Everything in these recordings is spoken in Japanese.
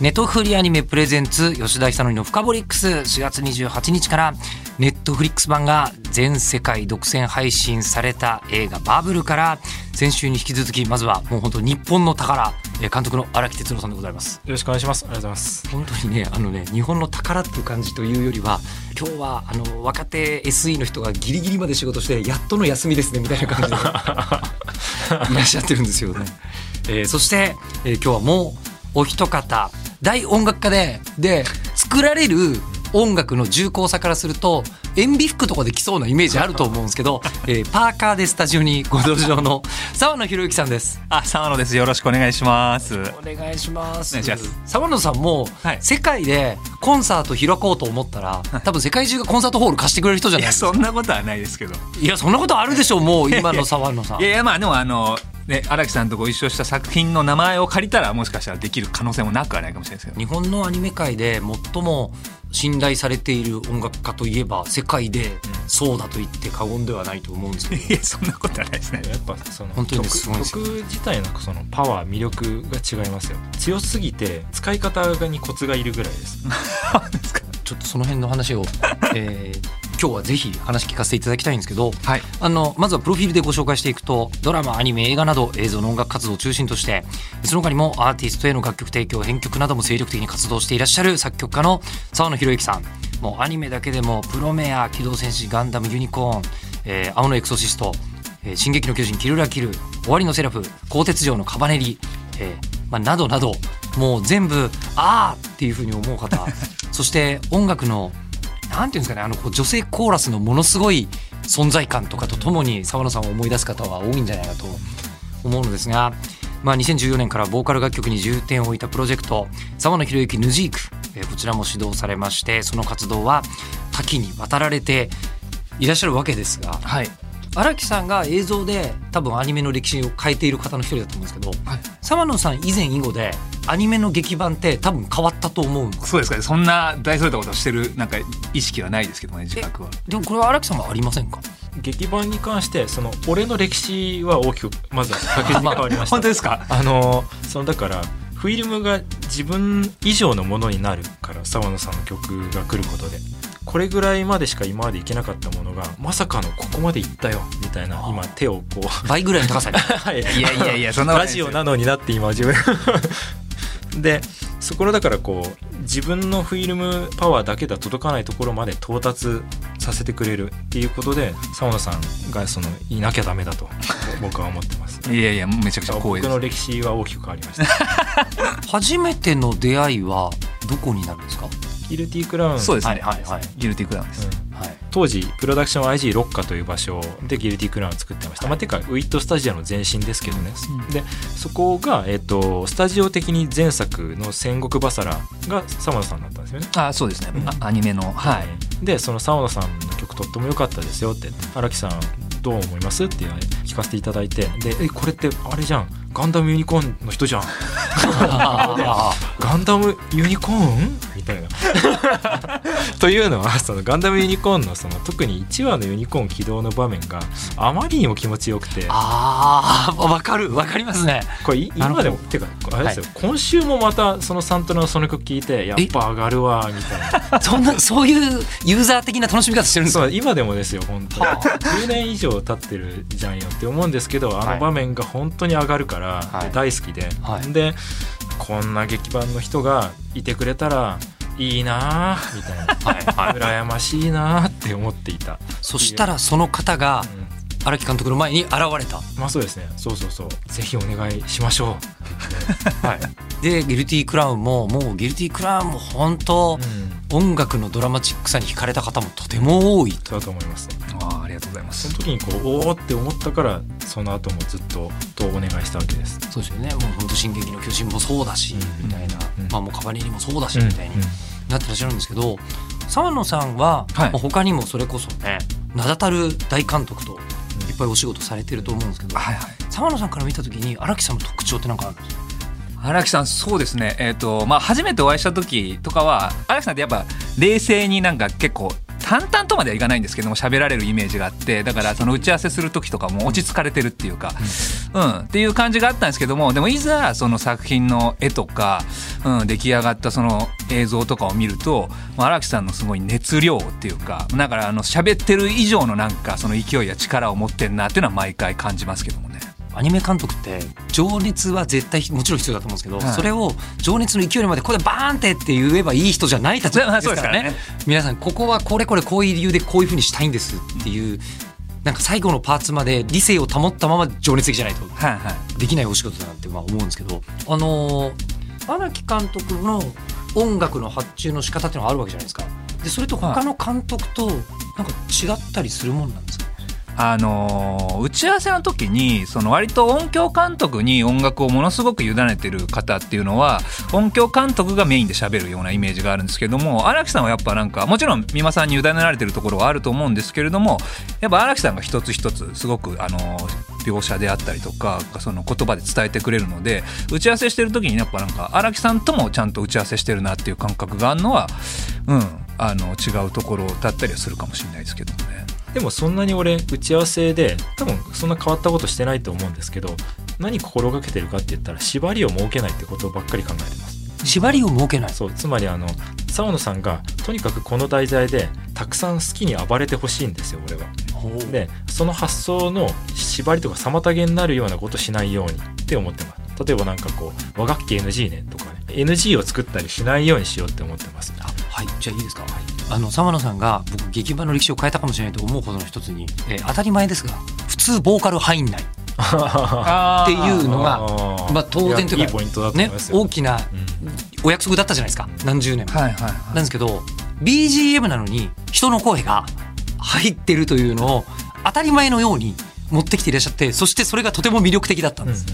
ネトフリアニメプレゼンツ吉田久典のフカボリックス4月28日からネットフリックス版が全世界独占配信された映画バブルから先週に引き続きまずはもう本当日本の宝えー監督の荒木哲郎さんでございますよろしくお願いします。ありがとうございます。本当にねあのね日本の宝っていう感じというよりは今日はあの若手 SE の人がギリギリまで仕事してやっとの休みですねみたいな感じでいらっしゃってるんですよね。えーそして、えー今日はもうお一方大音楽家でで作られる音楽の重厚さからすると塩ビ服とかで来そうなイメージあると思うんですけど、えーパーカーでスタジオにご登場の沢野博之さんです。あ、沢野です。よろしくお願いします。お願いします。沢野さんも、はい世界でコンサート開こうと思ったら、多分世界中がコンサートホール貸してくれる人じゃないですか。そんなことはないですけど。いや、そんなことあるでしょう、もう今の沢野さん。いやいや、まあ、でも、あの、ね、荒木さんとご一緒した作品の名前を借りたら、もしかしたらできる可能性もなくはないかもしれないですけど。日本のアニメ界で最も信頼されている音楽家といえば世界でそうだと言って過言ではないと思うんですけど いや、そんなことはないですね。やっぱその本当に曲すごい曲自体のそのパワー魅力が違いますよ。強すぎて使い方にコツがいるぐらいです。ちょっとその辺の話を、えー今日はぜひ話聞かせていただきたいんですけどはい。あのまずはプロフィールでご紹介していくとドラマアニメ映画など映像の音楽活動を中心としてその他にもアーティストへの楽曲提供編曲なども精力的に活動していらっしゃる作曲家の沢野博之さんもうアニメだけでも「プロメア」「機動戦士ガンダムユニコーン」えー青のエクソシスト」えー進撃の巨人キルラキル」「終わりのセラフ」「鋼鉄城のカバネリ」えーまあ、などなどもう全部「あー!」っていうふうに思う方 そして音楽のなんていうんですかねあの女性コーラスのものすごい存在感とかとともに沢野さんを思い出す方は多いんじゃないかと思うのですが、まあ、2014年からボーカル楽曲に重点を置いたプロジェクト沢野博之ヌジーク、えこちらも指導されましてその活動は多岐にわたられていらっしゃるわけですがはい。荒木さんが映像で多分アニメの歴史を変えている方の一人だと思うんですけど、はい沢野さん以前以後でアニメの劇版って多分変わったと思うんですそうですかね。そんな大それたことをしてる、なんか、意識はないですけどね、自覚は。でもこれは荒木さんはありませんか？劇版に関してその俺の歴史は大きくまずは確実に変わりました。本当ですか？あのそのだからフィルムが自分以上のものになるから沢野さんの曲が来ることでこれぐらいまでしか今までいけなかったものがまさかのここまでいったよみたいな今手をこう。倍ぐらいの高さに。はい。いやいやいや、そんなことラジオなのになって今自分。でそこのだからこう自分のフィルムパワーだけでは届かないところまで到達させてくれるっていうことで沢野さんがそのいなきゃダメだと 僕は思ってます。いやいや、めちゃくちゃ光栄です。僕の。歴史は大きく変わりました。初めての出会いはどこになるんですか、ギルティクラウン。そうですね。はいはいはい。ギルティクラウンです。うん。はい、当時プロダクション IG ロッカという場所でギルティクラウンを作ってました、まあ、てかウィットスタジオの前身ですけどね、でそこが、えっとスタジオ的に前作の「戦国バサラ」が沢野さんだったんですよね。あ、そうですね。あアニメの。はい。でその沢野さんの曲とっても良かったですよって。荒木さんどう思います？って聞かせていただいて。でえこれってあれじゃんガンダムユニコーンの人じゃん。ガンダムユニコーン？みたいな。というのはそのガンダムユニコーンのその特に1話のユニコーン起動の場面があまりにも気持ちよくて。ああわかる。わかりますね。これ今でもてかあれですよ、今週もまたそのサントラのその曲聴いてやっぱ上がるわみたいな。そんなそういうユーザー的な楽しみ方してるんですか？今でもですよ本当に。10年以上経ってるじゃんよって思うんですけどあの場面が本当に上がるから、はい。大好きで、はい。でこんな劇版の人がいてくれたらいいなあみたいな。はい。はい。羨ましいなあって思っていた、そしたらその方がうん。荒木監督の前に現れた。まあそうですね。そうそうそう。ぜひお願いしましょう。はい、でギルティクラウンももうギルティクラウンも本当うん、音楽のドラマチックさに惹かれた方もとても多いだと思いますあありがとうございます。その時にこうおおって思ったからその後もずっととお願いしたわけです。そうですよね。もう本当進撃の巨人もそうだし、うん。みたいな、うん。まあもうカバネリもそうだし、うん。みたいになってらっしゃるんですけど沢野さんは、はい。まあ他にもそれこそね名だたる大監督といっぱいお仕事されてると思うんですけど、はいはい。沢野さんから見た時に荒木さんの特徴って何かあるんです？か荒木さんそうですね。えっ、とまあ初めてお会いした時とかは荒木さんってやっぱ冷静になんか結構淡々とまではいかないんですけども喋られるイメージがあってだからその打ち合わせする時とかも落ち着かれてるっていうか、うんっていう感じがあったんですけどもでもいざその作品の絵とか、うん、出来上がったその映像とかを見るとまあ荒木さんのすごい熱量っていうかだからあの喋ってる以上のなんかその勢いや力を持ってんなっていうのは毎回感じますけどもね。アニメ監督って情熱は絶対もちろん必要だと思うんですけど、はい。それを情熱の勢いにまでこれバーンってって言えばいい人じゃないたちまあですからね。そうです皆さんここはこれこれこういう理由でこういうふうにしたいんですっていう。なんか最後のパーツまで理性を保ったまま情熱的じゃないとできないお仕事だなってまあ思うんですけど。あのー荒木監督の音楽の発注の仕方っていうのがあるわけじゃないですか。でそれと他の監督となんか違ったりするもんなんですか、あのー打ち合わせの時にその割と音響監督に音楽をものすごく委ねてる方っていうのは音響監督がメインで喋るようなイメージがあるんですけども荒木さんはやっぱなんかもちろん美馬さんに委ねられてるところはあると思うんですけれどもやっぱ荒木さんが一つ一つすごくあのー描写であったりとかその言葉で伝えてくれるので打ち合わせしてる時にやっぱなんか荒木さんともちゃんと打ち合わせしてるなっていう感覚があるのはうんあの違うところだったりはするかもしれないですけどね。でもそんなに俺打ち合わせで多分そんな変わったことしてないと思うんですけど何心がけてるかって言ったら縛りを設けないってことばっかり考えてます。縛りを設けない。そうつまりあの沢野さんがとにかくこの題材でたくさん好きに暴れてほしいんですよ俺は。でその発想の縛りとか妨げになるようなことしないようにって思ってます。例えばなんかこう和楽器 NG ねとかね。NG を作ったりしないようにしようって思ってます。あはい。じゃあいいですか、あの沢野さんが僕劇場の歴史を変えたかもしれないと思うことの一つに、えー当たり前ですが普通ボーカル入んない。っあていうのが まあ当然というかねますよ、大きなうん。お約束だったじゃないですか。何十年も、はいはいはい。なんですけど BGM なのに人の声が入ってるというのを当たり前のように持ってきていらっしゃってそしてそれがとても魅力的だったんです、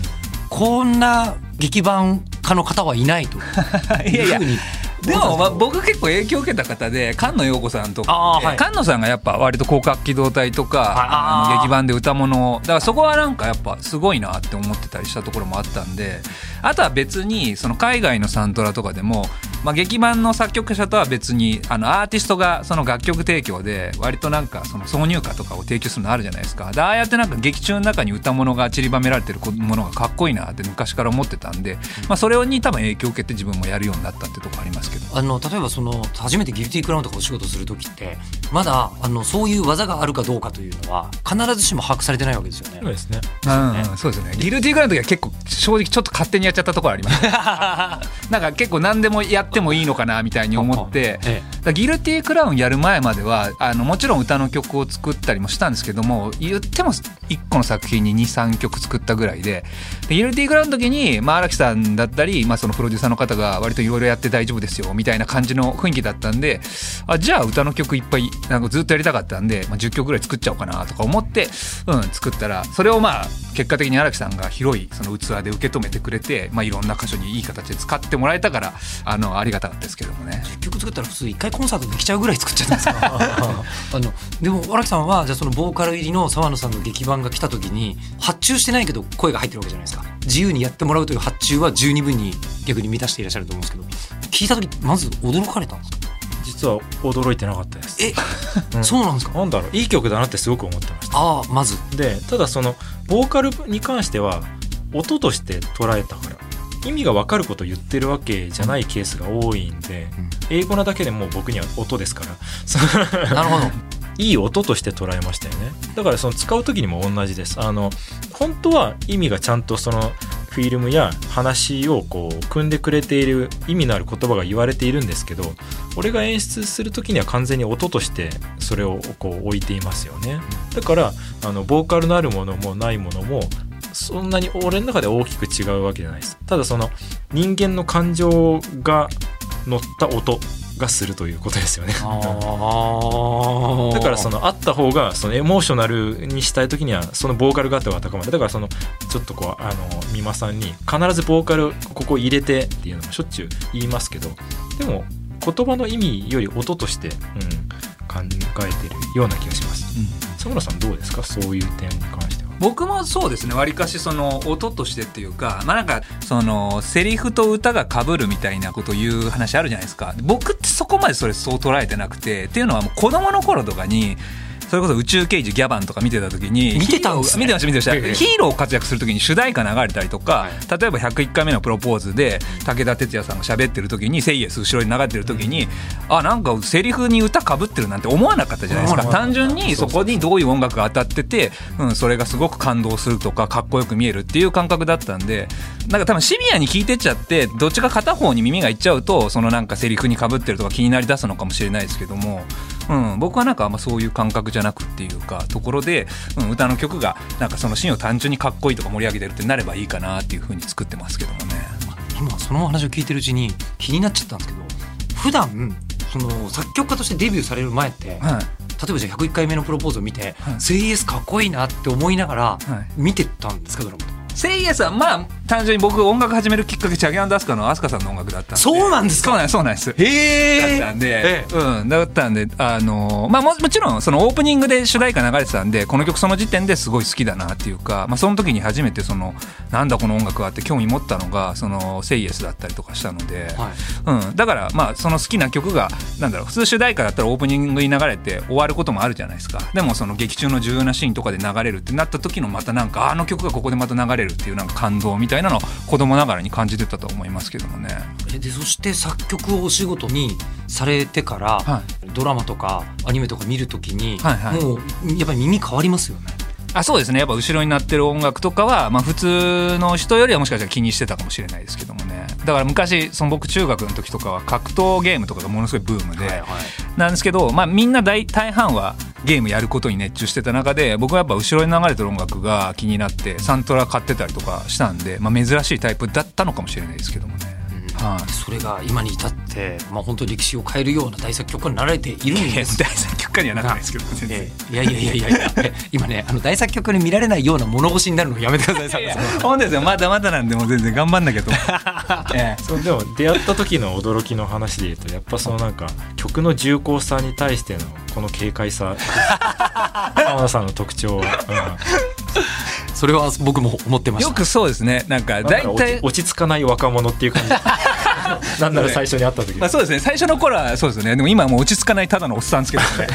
こんな劇版家の方はいないというふうに でも、まあ、僕結構影響を受けた方で菅野陽子さんとかはい。菅野さんがやっぱ割と広角機動隊とかああー。の劇版で歌物をだからそこはなんかやっぱすごいなって思ってたりしたところもあったんであとは別にその海外のサントラとかでも、まあ、劇版の作曲者とは別にあのアーティストがその楽曲提供で割となんかその挿入歌とかを提供するのあるじゃないですかでああやってなんか劇中の中に歌物が散りばめられてるものがかっこいいなって昔から思ってたんで、まあ、それに多分影響を受けて自分もやるようになったってとこありますけど。あの例えばその初めてギルティークラウンとかお仕事する時ってまだあのそういう技があるかどうかというのは必ずしも把握されてないわけですよね。そうですねうん、そうですね。ギルティーグラウンドは結構正直ちょっと勝手にやっちゃったところあります。なんか結構何でもやってもいいのかなみたいに思って。ギルティークラウンやる前まではあのもちろん歌の曲を作ったりもしたんですけども言っても1個の作品に23曲作ったぐらいででギルティークラウンの時に、まあ、荒木さんだったり、まあ、そのプロデューサーの方が割といろいろやって大丈夫ですよみたいな感じの雰囲気だったんであじゃあ歌の曲いっぱいなんかずっとやりたかったんで、まあ、10曲ぐらい作っちゃおうかなとか思って、うん、作ったらそれをまあ結果的に荒木さんが広いその器で受け止めてくれて、まあ、いろんな箇所にいい形で使ってもらえたからあのありがたかったですけどもね。え10曲作ったら普通1回コンサートできちゃうぐらい作っちゃったんですか あのでも荒木さんはじゃあそのボーカル入りの沢野さんの劇版が来た時に発注してないけど声が入ってるわけじゃないですか。自由にやってもらうという発注は十二分に逆に満たしていらっしゃると思うんですけど聞いた時まず驚かれたんですか？実は驚いてなかったです。え、うん。そうなんですか？なんだろう。いい曲だなってすごく思ってました。ああまず。でただそのボーカルに関しては音として捉えたから意味が分かることを言ってるわけじゃないケースが多いんで、うん。英語なだけでもう僕には音ですから。そ なるほど。いい音として捉えましたよね。だからその使う時にも同じです。あの本当は意味がちゃんとそのフィルムや話をこう組んでくれている意味のある言葉が言われているんですけど俺が演出する時には完全に音としてそれをこう置いていますよね。だからあのボーカルのあるものもないものもそんなに俺の中で大きく違うわけじゃないですただその人間の感情が乗った音がするということですよね。あ だからそのあった方がそのエモーショナルにしたい時にはそのボーカル型は高まるだからそのちょっとこうあの美馬さんに必ずボーカルここ入れてっていうのもしょっちゅう言いますけどでも言葉の意味より音として、うん、考えてるような気がします。佐村さんどうですか？そういう点に関しては。僕もそうですねわりかしその音としてっていうかまあなんかそのセリフと歌がかぶるみたいなこと言う話あるじゃないですか。僕ってそこまでそれそう捉えてなくてっていうのはもう子供の頃とかにそれこそ宇宙刑事ギャバンとか見てた時に見てたんですね。見てました見てました。ええ。ヒーロー活躍する時に主題歌流れたりとか、例えば101回目のプロポーズで武田鉄矢さんが喋ってる時に「セイエス」後ろに流れてる時に、あなんかセリフに歌かぶってるなんて思わなかったじゃないですか。単純にそこにどういう音楽が当たってて、うん、それがすごく感動するとかかっこよく見えるっていう感覚だったんでなんか多分シビアに聞いてっちゃってどっちか片方に耳がいっちゃうとそのなんかセリフにかぶってるとか気になりだすのかもしれないですけども、うん、僕はなんかあんまそういう感覚じゃなくっていうかところで、うん、歌の曲がなんかそのシーンを単純にかっこいいとか盛り上げてるってなればいいかなっていうふうに作ってますけどもね。今そのお話を聞いてるうちに気になっちゃったんですけど普段その作曲家としてデビューされる前って、はい。例えばじゃあ101回目のプロポーズを見てはい「セイエスかっこいいな」って思いながらはい。見てたんですかドラマとか。セイエスはまあ単純に僕音楽始めるきっかけチャギアンダスカのアスカさんの音楽だったんで。そうなんですか？そうなんですそうなんです。へだったんで、えうん、だったんで、あのまあももちろんそのオープニングで主題歌流れてたんでこの曲その時点ですごい好きだなっていうか、まあ、その時に初めてそのなんだこの音楽はって興味持ったのがその「セイエスだったりとかしたので、はい。うん、だからまあその好きな曲がなんだろう普通主題歌だったらオープニングに流れて終わることもあるじゃないですか。でもその劇中の重要なシーンとかで流れるってなった時のまたなんかあの曲がここでまた流れるっていうなんか感動みたいなのを子供ながらに感じてたと思いますけどもね。えでそして作曲をお仕事にされてから、はドラマとかアニメとか見るときに、はいはい。もうやっぱり耳変わりますよね。あそうですね。やっぱ後ろになってる音楽とかは、まあ、普通の人よりはもしかしたら気にしてたかもしれないですけどもねだから昔その僕中学の時とかは格闘ゲームとかがものすごいブームで、なんですけど、まあ、みんな大大半はゲームやることに熱中してた中で僕はやっぱ後ろに流れてる音楽が気になってサントラ買ってたりとかしたんで、まあ、珍しいタイプだったのかもしれないですけどもね。はいそれが今に至って、まあ、本当に歴史を変えるような大作曲家になられているんいやです大作曲家にはなってないですけどいやいやいやいやいや。え 今ねあの大作曲家に見られないような物腰になるのやめてください。本当ですよ。まだまだなんでもう全然頑張んなきゃと ええ。そうでも出会った時の驚きの話で言うとやっぱそのなんか曲の重厚さに対してのこの軽快さ。浜田さんの特徴は、それは僕も思ってました。よくそうですね。なんか大体落ち着かない若者っていう感じ なんなら最初に会った時。まあ、そうですね。最初の頃はそうですね。でも今はもう落ち着かないただのおっさんですけどね、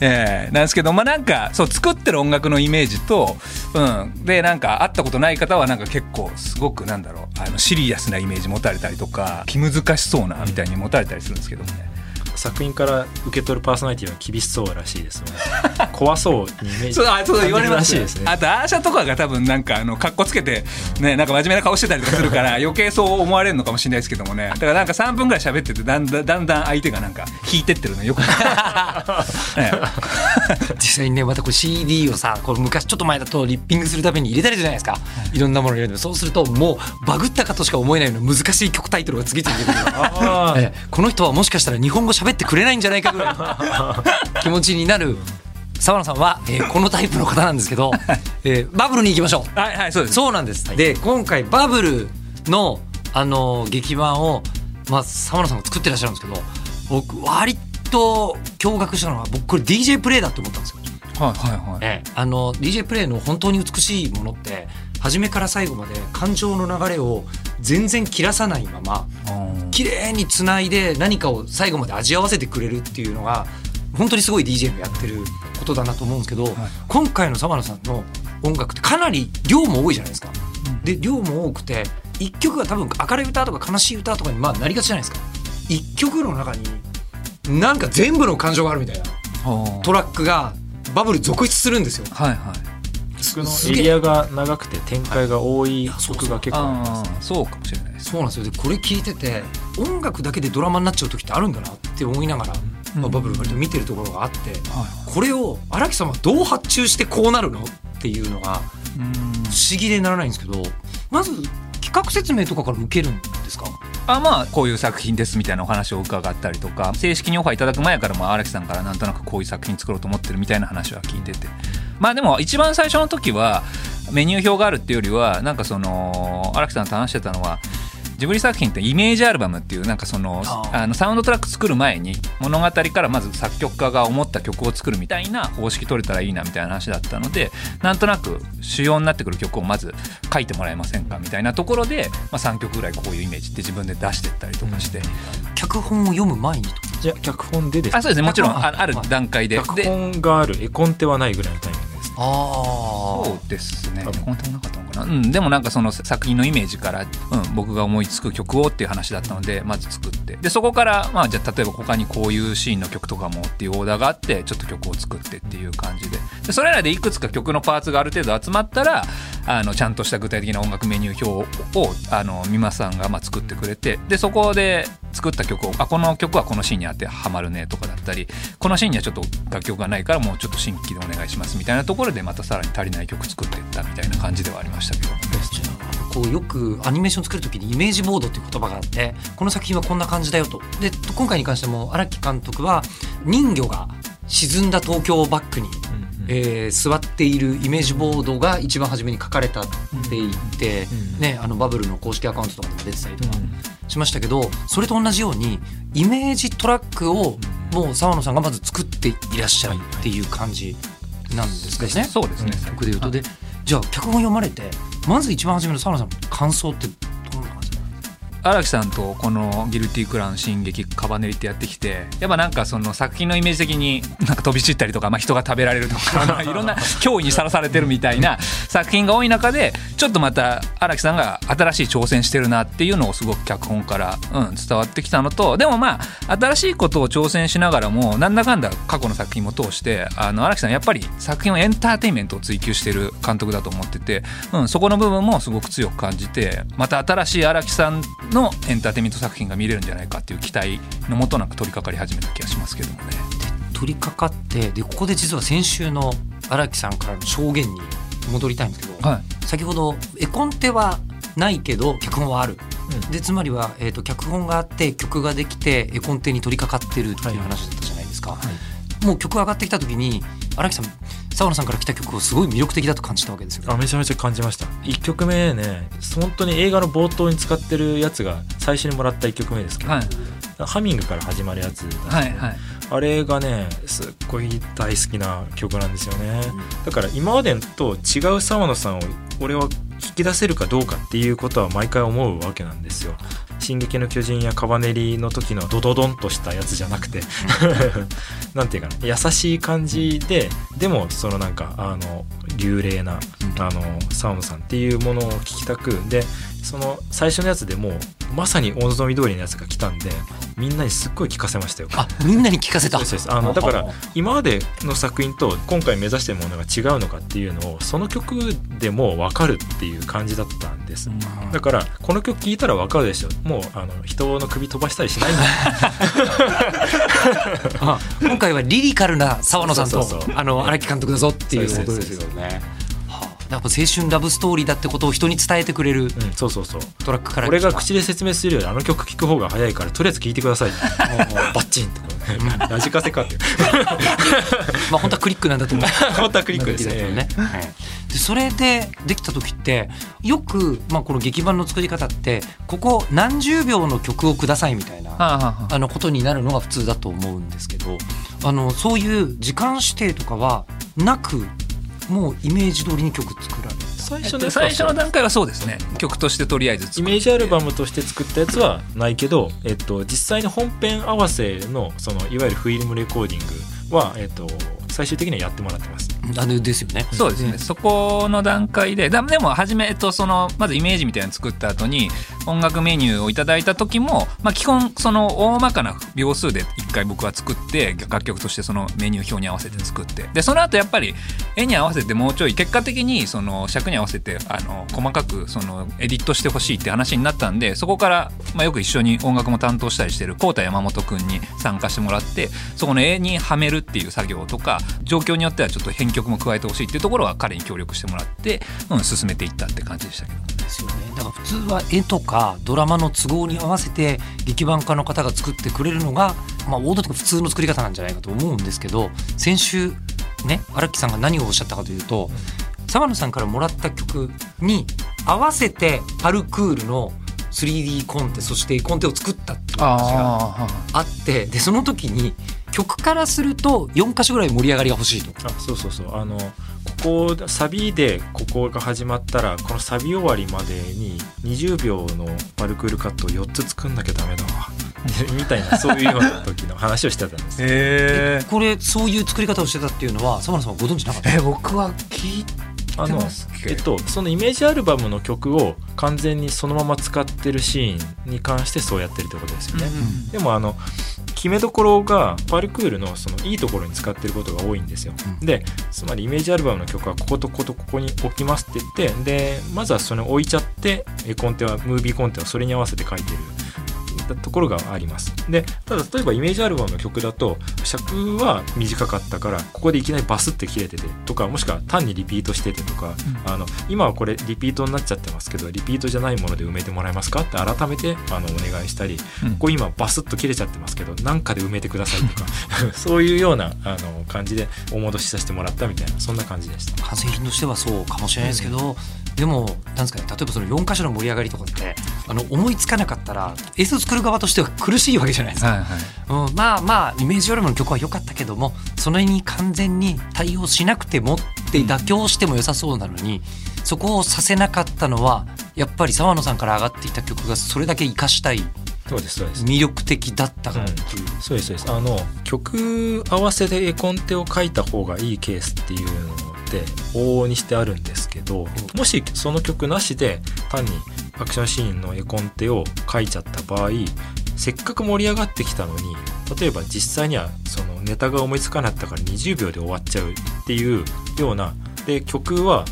ええ。なんですけどまあなんかそう作ってる音楽のイメージと、うん、でなんか会ったことない方はなんか結構すごくなんだろう。あのシリアスなイメージ持たれたりとか気難しそうなみたいに持たれたりするんですけどもね。作品から受け取るパーソナリティは厳しそうらしいですね。怖そうにイメージそうあそう言われますらしいですね。あとアーシャとかが多分なんかあの格好つけてねなんか真面目な顔してたりとかするから 余計そう思われるのかもしれないですけどもね。だからなんか3分ぐらい喋っててだんだんだんだん相手がなんか引いてってるのよく、ね。実際にねまたこれ CD をさこれ昔ちょっと前だとリッピングするために入れたりじゃないですか、い、ろんなものを入れるそうするともうバグったかとしか思えないような難しい曲タイトルが次々出てくるええ。この人はもしかしたら日本語喋ってくれないんじゃないかぐらいの 気持ちになる。沢野さんは、えーこのタイプの方なんですけど、えーバブルに行きましょう。はいはいそうです。そうなんです、で今回バブルの、あのー劇版を、まあ、沢野さんが作ってらっしゃるんですけど僕割と驚愕したのは僕これ DJ プレイだと思ったんですよ。はいはいはい。ええあの DJ プレイの本当に美しいものって初めから最後まで感情の流れを全然切らさないままうん綺麗につないで何かを最後まで味合わせてくれるっていうのが本当にすごい DJ のやってることだなと思うんですけど、今回の澤野さんの音楽ってかなり量も多いじゃないですか。で量も多くて一曲が多分明るい歌とか悲しい歌とかにまあなりがちじゃないですか。一曲の中になんか全部の感情があるみたいなはトラックがバブル続出するんですよ。いはい曲のエリアが長くて展開が多い曲が結構ありますそうかもしれないです。そうなんですよ。でこれ聞いてて音楽だけでドラマになっちゃう時ってあるんだなって思いながら、まあ、バブル割と見てるところがあって、はいこれを荒木さんはどう発注してこうなるのっていうのがうん。不思議でならないんですけどまず企画説明とかから受けるんですか？あまあこういう作品ですみたいなお話を伺ったりとか正式にオファーいただく前からも荒木さんからなんとなくこういう作品作ろうと思ってるみたいな話は聞いててまあでも一番最初の時はメニュー表があるっていうよりはなんかその荒木さんと話してたのはジブリ作品ってイメージアルバムっていうなんかそのああのサウンドトラック作る前に物語からまず作曲家が思った曲を作るみたいな方式取れたらいいなみたいな話だったのでなんとなく主要になってくる曲をまず書いてもらえませんかみたいなところで、まあ、3曲ぐらいこういうイメージって自分で出してったりとかして、脚本を読む前にとじゃあ脚本でですあそうですね。もちろんああある段階で。脚で本がある絵コンテはないぐらいのタイミングです。ねあそうですね。多分。本当になかったうん、でもなんかその作品のイメージから、うん、僕が思いつく曲をっていう話だったのでまず作って。でそこからまあじゃあ例えば他にこういうシーンの曲とかもっていうオーダーがあってちょっと曲を作ってっていう感じで。でそれらでいくつか曲のパーツがある程度集まったらあのちゃんとした具体的な音楽メニュー表をあの美馬さんがまあ作ってくれてでそこで作った曲をあこの曲はこのシーンに当てはまるねとかだったりこのシーンにはちょっと楽曲がないからもうちょっと新規でお願いしますみたいなところでまたさらに足りない曲作っていったみたいな感じではありました。け？ど。こうよくアニメーション作る時にイメージボードっていう言葉があってこの作品はこんな感じだよと。で今回に関しても荒木監督は人魚が沈んだ東京をバックに、えー座っているイメージボードが一番初めに書かれたって言って、うんね、あのバブルの公式アカウントとかでも出てたりとかしましたけどそれと同じようにイメージトラックをもう沢野さんがまず作っていらっしゃるっていう感じなんですかね。そうですね、曲で言うと。でじゃあ脚本読まれてまず一番初めの沢野さんの感想って荒木さんとこの「ギルティークラウン進撃カバネリ」ってやってきてやっぱなんかその作品のイメージ的に なんか飛び散ったりとか、まあ、人が食べられるとか まあいろんな脅威にさらされてるみたいな作品が多い中でちょっとまた荒木さんが新しい挑戦してるなっていうのをすごく脚本から、うん、伝わってきたのとでもまあ新しいことを挑戦しながらもなんだかんだ過去の作品も通してあの荒木さんやっぱり作品をエンターテインメントを追求してる監督だと思ってて、うん、そこの部分もすごく強く感じてまた新しい荒木さんのエンターテインメント作品が見れるんじゃないかっていう期待のもとなく取り掛かり始めた気がしますけどもね。取り掛かってでここで実は先週の荒木さんからの証言に戻りたいんですけど、はい。先ほど絵コンテはないけど脚本はある、うん。でつまりは、えー、と脚本があって曲ができて絵コンテに取り掛かってるっていう話だったじゃないですか、もう曲上がってきた時に荒木さん沢野さんから来た曲をすごい魅力的だと感じたわけですよあめちゃめちゃ感じました。1曲目ね本当に映画の冒頭に使ってるやつが最初にもらった1曲目ですけど、はい。ハミングから始まるやつはいはい。あれがねすっごい大好きな曲なんですよね、だから今までと違う沢野さんを俺は引き出せるかどうかっていうことは毎回思うわけなんですよ「進撃の巨人」や「カバネリ」の時のドドドンとしたやつじゃなくて なんていうかな優しい感じででもそのなんかあの流麗なあの沢野さんっていうものを聞きたくでその最初のやつでもうまさにお望み通りのやつが来たんでみんなにすっごい聞かせましたよ。あみんなに聞かせた。そうですあのだから今までの作品と今回目指してるものが違うのかっていうのをその曲でもう分かるっていう感じだったんです、だからこの曲聴いたら分かるでしょ。もうあの人の首飛ばしたりしないんだ。あ今回はリリカルな沢野さんと荒木監督だぞっていうことですよね。はあやっぱ青春ラブストーリーだってことを人に伝えてくれるうんそうそうそう。トラックから俺が口で説明するよりあの曲聴く方が早いからとりあえず聴いてください。バッチンとラジカセかって。い うまあ本当はクリックなんだと思う。本当はクリックですね。ね。でそれでできた時ってよく、まあ、この劇版の作り方ってここ何十秒の曲をくださいみたいなはあはあはあ。あのことになるのが普通だと思うんですけどあのそういう時間指定とかはなくもうイメージ通りに曲作られる。最えっと初のやつは最初の段階はそうですね曲としてとりあえず作ってイメージアルバムとして作ったやつはないけど、えっと、実際の本編合わせのそのいわゆるフィルムレコーディングは、えっと、最終的にはやってもらってます。あれですよね。そうですね、そこの段階でだでも初め、と、そのまずイメージみたいなの作った後に音楽メニューをいただいた時も、まあ、基本その大まかな秒数で一回僕は作って楽曲としてそのメニュー表に合わせて作って。でその後やっぱり絵に合わせてもうちょい結果的にその尺に合わせてあの細かくそのエディットしてほしいって話になったんでそこから、まあ、よく一緒に音楽も担当したりしてる浩太山本君に参加してもらってそこの絵にはめるっていう作業とか状況によってはちょっと編曲も加えてほしいっていうところは彼に協力してもらって、うん、進めていったって感じでしたけど。ですよねだから普通は絵とかドラマの都合に合わせて劇版家の方が作ってくれるのが、まあ、王道とか普通の作り方なんじゃないかと思うんですけど先週ね荒木さんが何をおっしゃったかというと澤野さんからもらった曲に合わせてパルクールの 3D コンテそしてコンテを作ったっていう話があってでその時に曲からすると4箇所ぐらい盛り上がりが欲しいと。あそうそうそう。あのここサビでここが始まったらこのサビ終わりまでに20秒のパルクールカットを4つ作んなきゃダメだわ。みたいなそういうような時の話をしてたんですよ。へえこれそういう作り方をしてたっていうのは澤野さんはご存知なかった？え僕は聞いあのえっとそのイメージアルバムの曲を完全にそのまま使ってるシーンに関してそうやってるってことですよね、うん。でもあの決めどころがパルクールのそのいいところに使ってることが多いんですよ、うん。でつまりイメージアルバムの曲はこことこことここに置きますって言ってでまずはそれを置いちゃって絵コンテはムービーコンテはそれに合わせて書いてるところがあります。でただ例えばイメージアルバムの曲だと尺は短かったからここでいきなりバスって切れててとかもしくは単にリピートしててとか、あの今はこれリピートになっちゃってますけどリピートじゃないもので埋めてもらえますか？って改めてあのお願いしたり、うん。ここ今バスッと切れちゃってますけど何かで埋めてくださいとか そういうようなあの感じでお戻しさせてもらったみたいなそんな感じでした。完成品としてはそうかもしれないですけど、でもなんですかね例えばその4箇所の盛り上がりとかってあの思いつかなかったら映像作る側としては苦しいわけじゃないですか、はいはい。うん、まあまあイメージアルバムの曲は良かったけどもそれに完全に対応しなくてもって妥協しても良さそうなのに、そこをさせなかったのはやっぱり澤野さんから上がっていた曲がそれだけ活かしたいそうですそうです。魅力的だったからっていう。そうですそうです。あの曲合わせで絵コンテを書いた方がいいケースっていうのって往々にしてあるんですけどもしその曲なしで単にアクションシーンの絵コンテを書いちゃった場合せっかく盛り上がってきたのに例えば実際にはそのネタが思いつかなかったから20秒で終わっちゃうっていうようなで曲は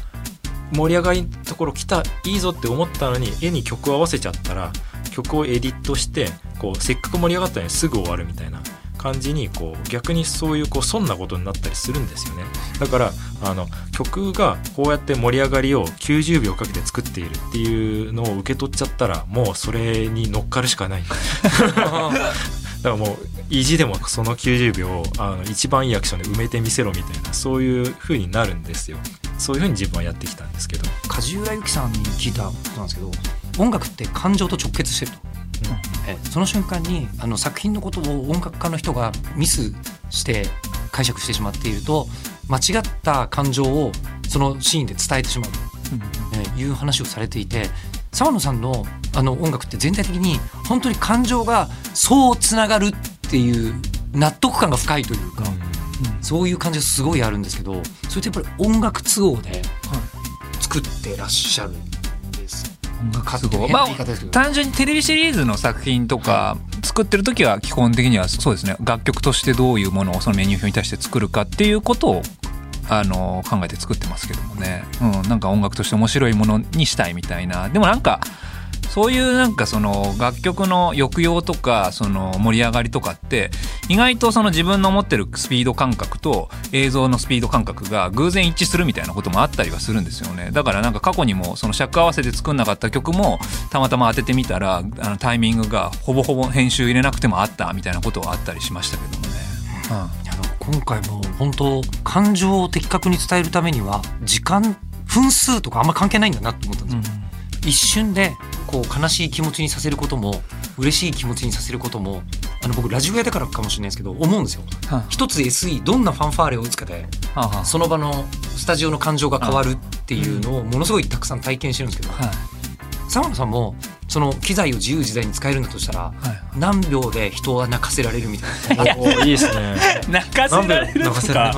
盛り上がりのところ来たいいぞって思ったのに絵に曲を合わせちゃったら曲をエディットしてこうせっかく盛り上がったのにすぐ終わるみたいな感じにこう逆にそういうこう損なことになったりするんですよね。だからあの曲がこうやって盛り上がりを90秒かけて作っているっていうのを受け取っちゃったらもうそれに乗っかるしかない。だからもう意地でもその90秒をあの一番いいアクションで埋めてみせろみたいなそういう風になるんですよ。そういう風に自分はやってきたんですけど。梶浦由記さんに聞いたことなんですけど音楽って感情と直結してると、えその瞬間にあの作品のことを音楽家の人がミスして解釈してしまっていると間違った感情をそのシーンで伝えてしまうと、えいう話をされていて澤野さんのあの音楽って全体的に本当に感情がそうつながるっていう納得感が深いというか、そういう感じがすごいあるんですけどそれってやっぱり音楽都合で作ってらっしゃるんですすかごい。まあ単純にテレビシリーズの作品とか作ってる時は基本的にはそうですね。楽曲としてどういうものをそのメニュー表に対して作るかっていうことをあの考えて作ってますけどもね、うん、なんか音楽として面白いものにしたいみたいな。でもなんかそういうなんかその楽曲の抑揚とかその盛り上がりとかって意外とその自分の持ってるスピード感覚と映像のスピード感覚が偶然一致するみたいなこともあったりはするんですよね。だからなんか過去にもその尺合わせで作んなかった曲もたまたま当ててみたらあのタイミングがほぼほぼ編集入れなくてもあったみたいなことはあったりしましたけどもね。うん今回も本当感情を的確に伝えるためには時間分数とかあんま関係ないんだなと思ったんですよ、一瞬でこう悲しい気持ちにさせることも嬉しい気持ちにさせることもあの僕ラジオ屋だからかもしれないですけど思うんですよ。は一つ SE どんなファンファーレを打つかであはあ。その場のスタジオの感情が変わるっていうのをものすごいたくさん体験してるんですけどは野さんもその機材を自由自在に使えるんだとしたらはい何秒で人は泣かせられるみたいな。いいですね。泣かせられる泣とか？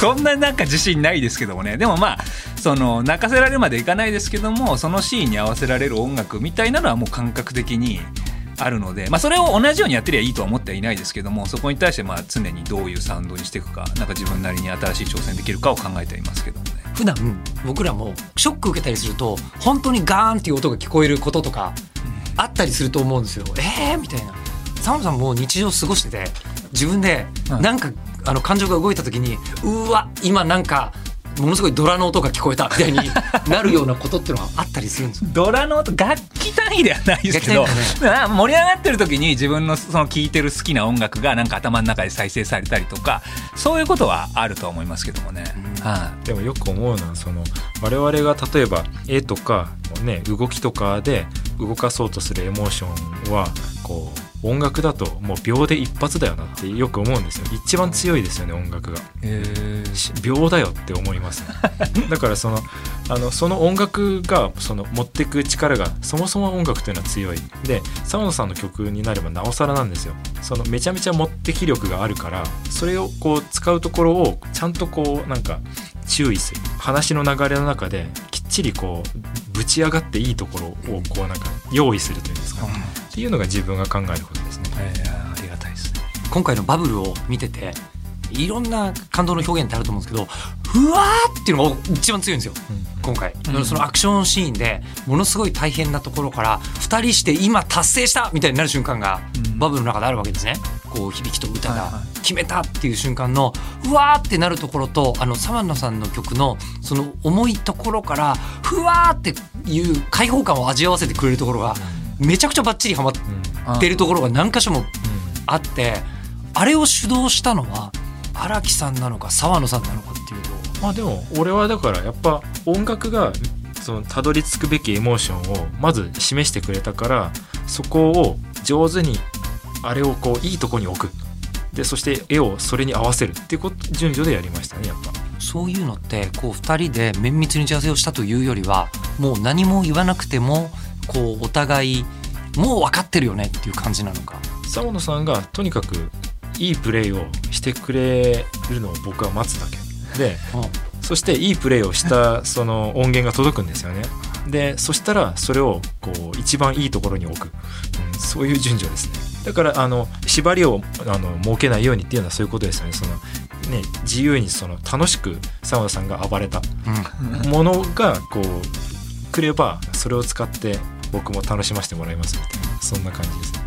そんななんか自信ないですけどもね。でもまあその泣かせられるまでいかないですけどもそのシーンに合わせられる音楽みたいなのはもう感覚的にあるので、まあ、それを同じようにやってりゃいいとは思ってはいないですけどもそこに対してまあ常にどういうサウンドにしていくかなんか自分なりに新しい挑戦できるかを考えてはいますけどもね。普段僕らもショック受けたりすると本当にガーンっていう音が聞こえることとかあったりすると思うんですよ。えー？みたいな。サ野さんも日常過ごしてて自分ではいなんかあの感情が動いた時にうわ今なんかものすごいドラの音が聞こえたみたいになるようなことっていうのはあったりするんですか ドラの音楽器単位ではないですけど、楽器単位な盛り上がってる時に自分のその聴いてる好きな音楽がなんか頭の中で再生されたりとかそういうことはあると思いますけどもね。はでもよく思うのはその我々が例えば絵とか、ね、動きとかで動かそうとするエモーションはこう音楽だともう秒で一発だよなってよく思うんですよ。一番強いですよね音楽が。い、へし秒だよって思います。ね だからそのあのその音楽がその持ってく力がそもそも音楽というのは強い。で澤野さんの曲になればなおさらなんですよ。そのめちゃめちゃ持ってき力があるからそれをこう使うところをちゃんとこうなんか注意する。話の流れの中できっちりこうぶち上がっていいところをこうなんか用意するというんですか、っていうのが自分が考えることですね。えーありがたいですね。今回のバブルを見てていろんな感動の表現ってあると思うんですけどふわーっていうのが一番強いんですよ。今回、うんそのアクションシーンでものすごい大変なところから2人して今達成したみたいになる瞬間がうんバブルの中であるわけですね。こう響きと歌が決めたっていう瞬間のうわーってなるところとあの沢野さんの曲のその重いところからふわーっていう開放感を味わわせてくれるところがめちゃくちゃバッチリハマってるところが何箇所もあってあれを主導したのは荒木さんなのか沢野さんなのかっていうと。まあでも俺はだからやっぱ音楽がそのたどり着くべきエモーションをまず示してくれたからそこを上手にあれをこういいとこに置く。でそして絵をそれに合わせるっていうこと順序でやりましたねやっぱ。そういうのってこう2人で綿密に打ち合わせをしたというよりはもう何も言わなくてもこうお互いもう分かってるよねっていう感じなのか。沢野さんがとにかくいいプレーをしてくれるのを僕は待つだけ。でそしていいプレーをしたその音源が届くんですよね。でそしたらそれをこう一番いいところに置く、うん、そういう順序ですね。だからあの縛りをあの設けないようにっていうのはそういうことですよね。そのね自由にその楽しく沢野さんが暴れた。うん。ものがこう来ればそれを使って僕も楽しませてもらいますみたいなそんな感じですね。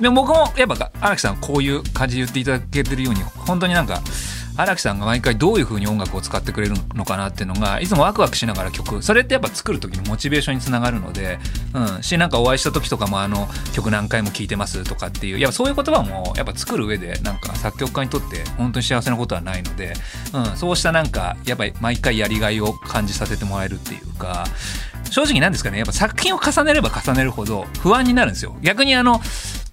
でも僕もやっぱ荒木さんこういう感じ言っていただけてるように本当になんか荒木さんが毎回どういう風に音楽を使ってくれるのかなっていうのがいつもワクワクしながら曲それってやっぱ作る時のモチベーションにつながるので、うん、しなんかお会いした時とかもあの曲何回も聴いてますとかっていうやっぱそういう言葉もやっぱ作る上でなんか作曲家にとって本当に幸せなことはないので、うん、そうしたなんかやっぱり毎回やりがいを感じさせてもらえるっていうか正直なんですかね。やっぱ作品を重ねれば重ねるほど不安になるんですよ。逆にあの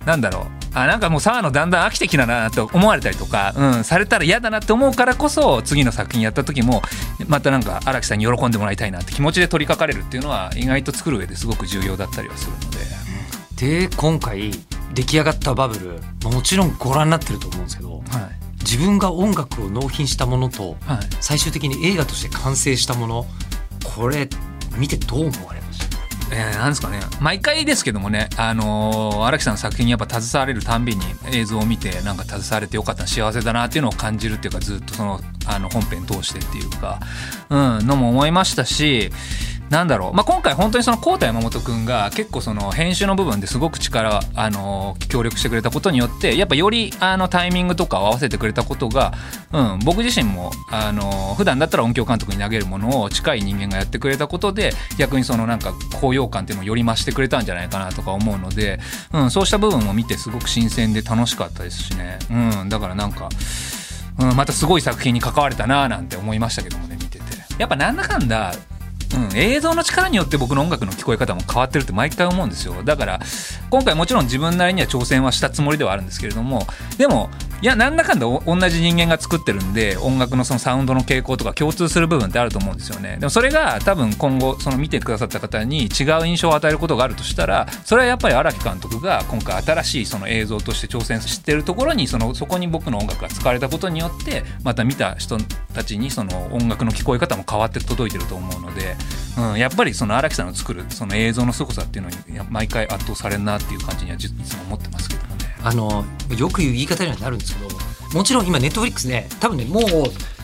なんだろう。あなんかもう沢野だんだん飽きてきたなと思われたりとか、うん、されたら嫌だなって思うからこそ次の作品やった時もまたなんか荒木さんに喜んでもらいたいなって気持ちで取り掛かれるっていうのは意外と作る上ですごく重要だったりはするので、で今回出来上がったバブルまあもちろんご覧になってると思うんですけどはい。自分が音楽を納品したものとはい、最終的に映画として完成したものこれ見てどう思われました？えー、なんですかね。毎回ですけどもねあのー荒木さんの作品にやっぱ携われるたんびに映像を見てなんか携われてよかった幸せだなっていうのを感じるっていうかずっとそのあの本編通してっていうか、うん、のも思いましたしなんだろう、まあ、今回本当にその高田山本君が結構その編集の部分ですごく力あの協力してくれたことによってやっぱよりあのタイミングとかを合わせてくれたことが、うん、僕自身もあの普段だったら音響監督に投げるものを近い人間がやってくれたことで逆にそのなんか高揚感っていうのをより増してくれたんじゃないかなとか思うので、うん、そうした部分を見てすごく新鮮で楽しかったですしね、うん、だからなんか、うん、またすごい作品に関われたななんて思いましたけどもね見てて。やっぱなんだかんだうん、映像の力によって僕の音楽の聞こえ方も変わってるって毎回思うんですよ。だから今回もちろん自分なりには挑戦はしたつもりではあるんですけれどもでもいやなんだかんだ同じ人間が作ってるんで音楽のそのサウンドの傾向とか共通する部分ってあると思うんですよねでもそれが多分今後その見てくださった方に違う印象を与えることがあるとしたらそれはやっぱり荒木監督が今回新しいその映像として挑戦してるところにそのそこに僕の音楽が使われたことによってまた見た人たちにその音楽の聞こえ方も変わって届いてると思うので、うん、やっぱりその荒木さんの作るその映像の凄さっていうのに毎回圧倒されるなっていう感じにはいつも思ってますけどね。あのよく言う言い方にはなるんですけどもちろん今ネットフリックスで多分ねもう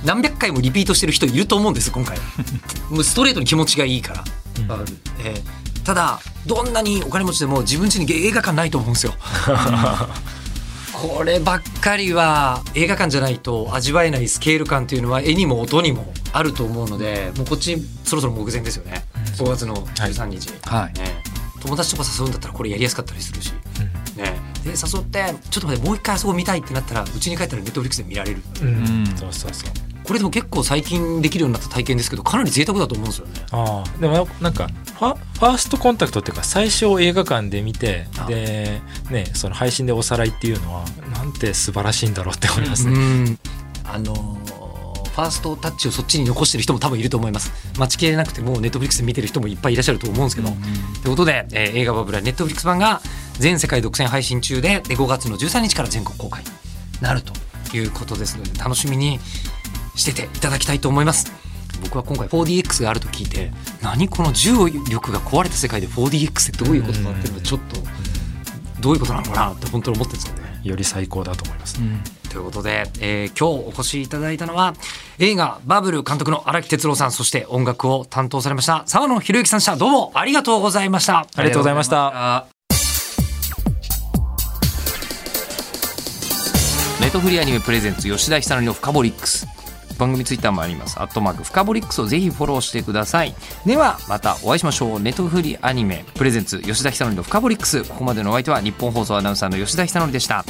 何百回もリピートしてる人いると思うんです今回。もうストレートに気持ちがいいから、うん。えーただどんなにお金持ちでも自分家に映画館ないと思うんですよ。こればっかりは映画館じゃないと味わえないスケール感というのは絵にも音にもあると思うのでもうこっちそろそろ目前ですよね。5月の13日、はい。ね、友達とか誘うんだったらこれやりやすかったりするし、ね、で誘ってちょっと待ってもう一回あそこ見たいってなったらうちに帰ったらネットフリックスで見られる。そうそうそう。これでも結構最近できるようになった体験ですけどかなり贅沢だと思うんですよね。ああ。でもなんかファファーストコンタクトっていうか最初映画館で見てあでねその配信でおさらいっていうのはなんて素晴らしいんだろうって思いますうね、ん。あのーファーストタッチをそっちに残してる人も多分いると思います。待ちきれなくてもうネットフリックスで見てる人もいっぱいいらっしゃると思うんですけど、ということで、えー映画バブルはネットフリックス版が全世界独占配信中でで5月の13日から全国公開になるということですので楽しみにしてていただきたいと思います。僕は今回 4DX があると聞いて何この重力が壊れた世界で 4DX ってどういうことだっていうのはちょっとどういうことなのかなって本当に思ってるんですよね。より最高だと思います、ということで、えー今日お越しいただいたのは映画「バブル」監督の荒木哲郎さんそして音楽を担当されました沢野博之さんでした。どうもありがとうございました。ありがとうございましたトフリーアニメプレゼンツ吉田久典のフカボリックス。番組ツイッターもあります。アットマークフカボリックスをぜひフォローしてください。ではまたお会いしましょう。ネットフリアニメプレゼンツ吉田久典のフカボリックス。ここまでのお相手は日本放送アナウンサーの吉田久典でした。